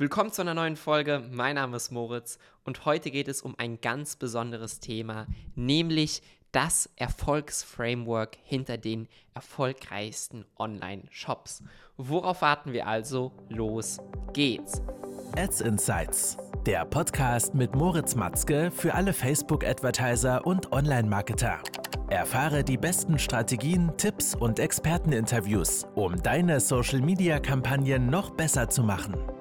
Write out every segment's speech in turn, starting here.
Willkommen zu einer neuen Folge. Mein Name ist Moritz und heute geht es um ein ganz besonderes Thema, nämlich das Erfolgsframework hinter den erfolgreichsten Online-Shops. Worauf warten wir also? Los geht's. Ads Insights, der Podcast mit Moritz Matzke für alle Facebook-Advertiser und Online-Marketer. Erfahre die besten Strategien, Tipps und Experteninterviews, um deine Social-Media-Kampagnen noch besser zu machen.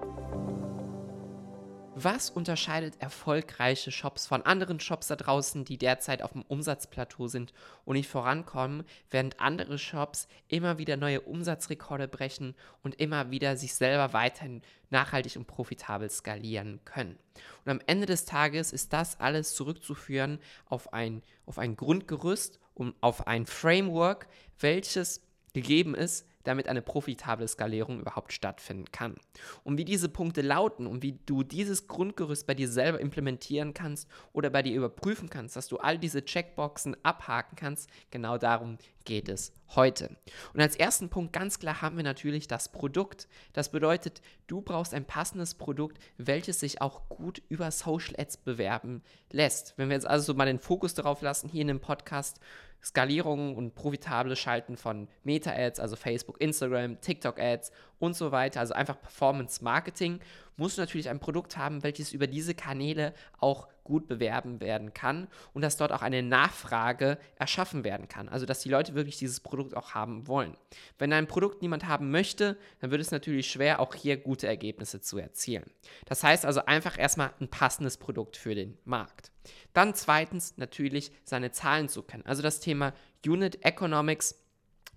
Was unterscheidet erfolgreiche Shops von anderen Shops da draußen, die derzeit auf dem Umsatzplateau sind und nicht vorankommen, während andere Shops immer wieder neue Umsatzrekorde brechen und immer wieder sich selber weiterhin nachhaltig und profitabel skalieren können? Und am Ende des Tages ist das alles zurückzuführen auf ein, auf ein Grundgerüst und auf ein Framework, welches gegeben ist, damit eine profitable Skalierung überhaupt stattfinden kann. Und wie diese Punkte lauten und wie du dieses Grundgerüst bei dir selber implementieren kannst oder bei dir überprüfen kannst, dass du all diese Checkboxen abhaken kannst, genau darum geht es heute. Und als ersten Punkt ganz klar haben wir natürlich das Produkt. Das bedeutet, du brauchst ein passendes Produkt, welches sich auch gut über Social Ads bewerben lässt. Wenn wir jetzt also mal den Fokus darauf lassen, hier in dem Podcast, Skalierung und profitable Schalten von Meta-Ads, also Facebook, Instagram, TikTok-Ads und so weiter, also einfach Performance-Marketing, musst du natürlich ein Produkt haben, welches über diese Kanäle auch gut bewerben werden kann und dass dort auch eine Nachfrage erschaffen werden kann. Also dass die Leute wirklich dieses Produkt auch haben wollen. Wenn ein Produkt niemand haben möchte, dann wird es natürlich schwer, auch hier gute Ergebnisse zu erzielen. Das heißt also einfach erstmal ein passendes Produkt für den Markt. Dann zweitens natürlich seine Zahlen zu kennen. Also das Thema Unit Economics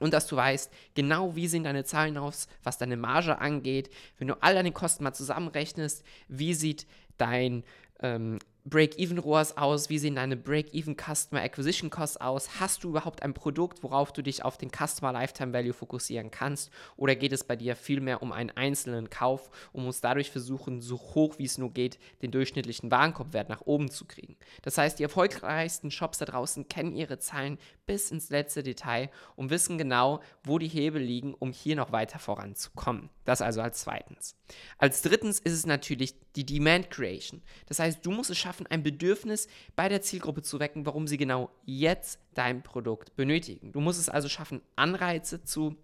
und dass du weißt, genau wie sehen deine Zahlen aus, was deine Marge angeht. Wenn du all deine Kosten mal zusammenrechnest, wie sieht dein ähm, Break-Even-ROAS aus? Wie sehen deine Break-Even Customer Acquisition Costs aus? Hast du überhaupt ein Produkt, worauf du dich auf den Customer Lifetime Value fokussieren kannst? Oder geht es bei dir vielmehr um einen einzelnen Kauf und musst dadurch versuchen, so hoch wie es nur geht, den durchschnittlichen Warenkorbwert nach oben zu kriegen? Das heißt, die erfolgreichsten Shops da draußen kennen ihre Zahlen bis ins letzte Detail und wissen genau, wo die Hebel liegen, um hier noch weiter voranzukommen. Das also als zweitens. Als drittens ist es natürlich die Demand Creation. Das heißt, du musst es schaffen, ein Bedürfnis bei der Zielgruppe zu wecken, warum sie genau jetzt dein Produkt benötigen. Du musst es also schaffen, Anreize zu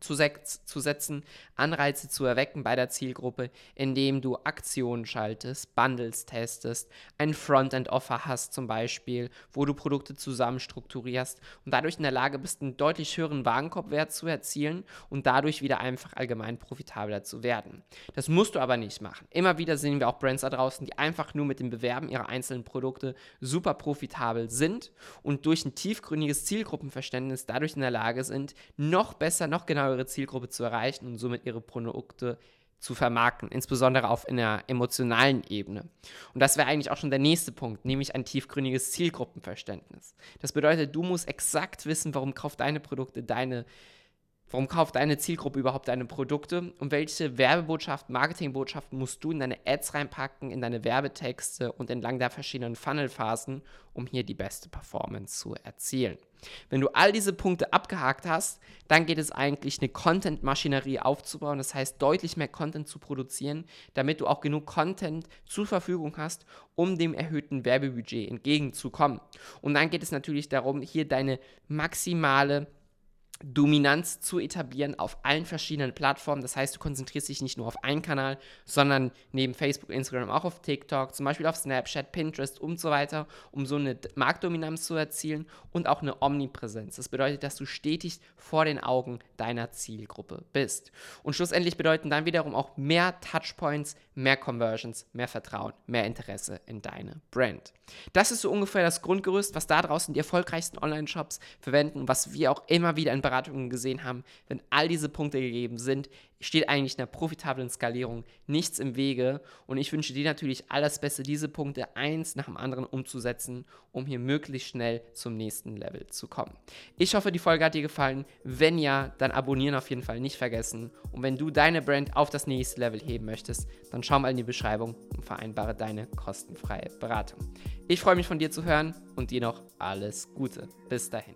zu, zu setzen, Anreize zu erwecken bei der Zielgruppe, indem du Aktionen schaltest, Bundles testest, ein Frontend-Offer hast zum Beispiel, wo du Produkte zusammen strukturierst und dadurch in der Lage bist, einen deutlich höheren Warenkorbwert zu erzielen und dadurch wieder einfach allgemein profitabler zu werden. Das musst du aber nicht machen. Immer wieder sehen wir auch Brands da draußen, die einfach nur mit dem Bewerben ihrer einzelnen Produkte super profitabel sind und durch ein tiefgründiges Zielgruppenverständnis dadurch in der Lage sind, noch besser, noch genauer eure Zielgruppe zu erreichen und somit ihre Produkte zu vermarkten, insbesondere auf einer emotionalen Ebene. Und das wäre eigentlich auch schon der nächste Punkt, nämlich ein tiefgründiges Zielgruppenverständnis. Das bedeutet, du musst exakt wissen, warum kauft deine Produkte deine Warum kauft deine Zielgruppe überhaupt deine Produkte und welche Werbebotschaften, Marketingbotschaften musst du in deine Ads reinpacken, in deine Werbetexte und entlang der verschiedenen Funnelphasen, um hier die beste Performance zu erzielen? Wenn du all diese Punkte abgehakt hast, dann geht es eigentlich, eine Content-Maschinerie aufzubauen, das heißt deutlich mehr Content zu produzieren, damit du auch genug Content zur Verfügung hast, um dem erhöhten Werbebudget entgegenzukommen. Und dann geht es natürlich darum, hier deine maximale Dominanz zu etablieren auf allen verschiedenen Plattformen. Das heißt, du konzentrierst dich nicht nur auf einen Kanal, sondern neben Facebook, Instagram auch auf TikTok, zum Beispiel auf Snapchat, Pinterest und so weiter, um so eine Marktdominanz zu erzielen und auch eine Omnipräsenz. Das bedeutet, dass du stetig vor den Augen deiner Zielgruppe bist. Und schlussendlich bedeuten dann wiederum auch mehr Touchpoints, mehr Conversions, mehr Vertrauen, mehr Interesse in deine Brand. Das ist so ungefähr das Grundgerüst, was da draußen die erfolgreichsten Online-Shops verwenden und was wir auch immer wieder in Beratungen gesehen haben, wenn all diese Punkte gegeben sind, steht eigentlich einer profitablen Skalierung nichts im Wege. Und ich wünsche dir natürlich alles Beste, diese Punkte eins nach dem anderen umzusetzen, um hier möglichst schnell zum nächsten Level zu kommen. Ich hoffe, die Folge hat dir gefallen. Wenn ja, dann abonnieren auf jeden Fall nicht vergessen. Und wenn du deine Brand auf das nächste Level heben möchtest, dann schau mal in die Beschreibung und vereinbare deine kostenfreie Beratung. Ich freue mich von dir zu hören und dir noch alles Gute. Bis dahin.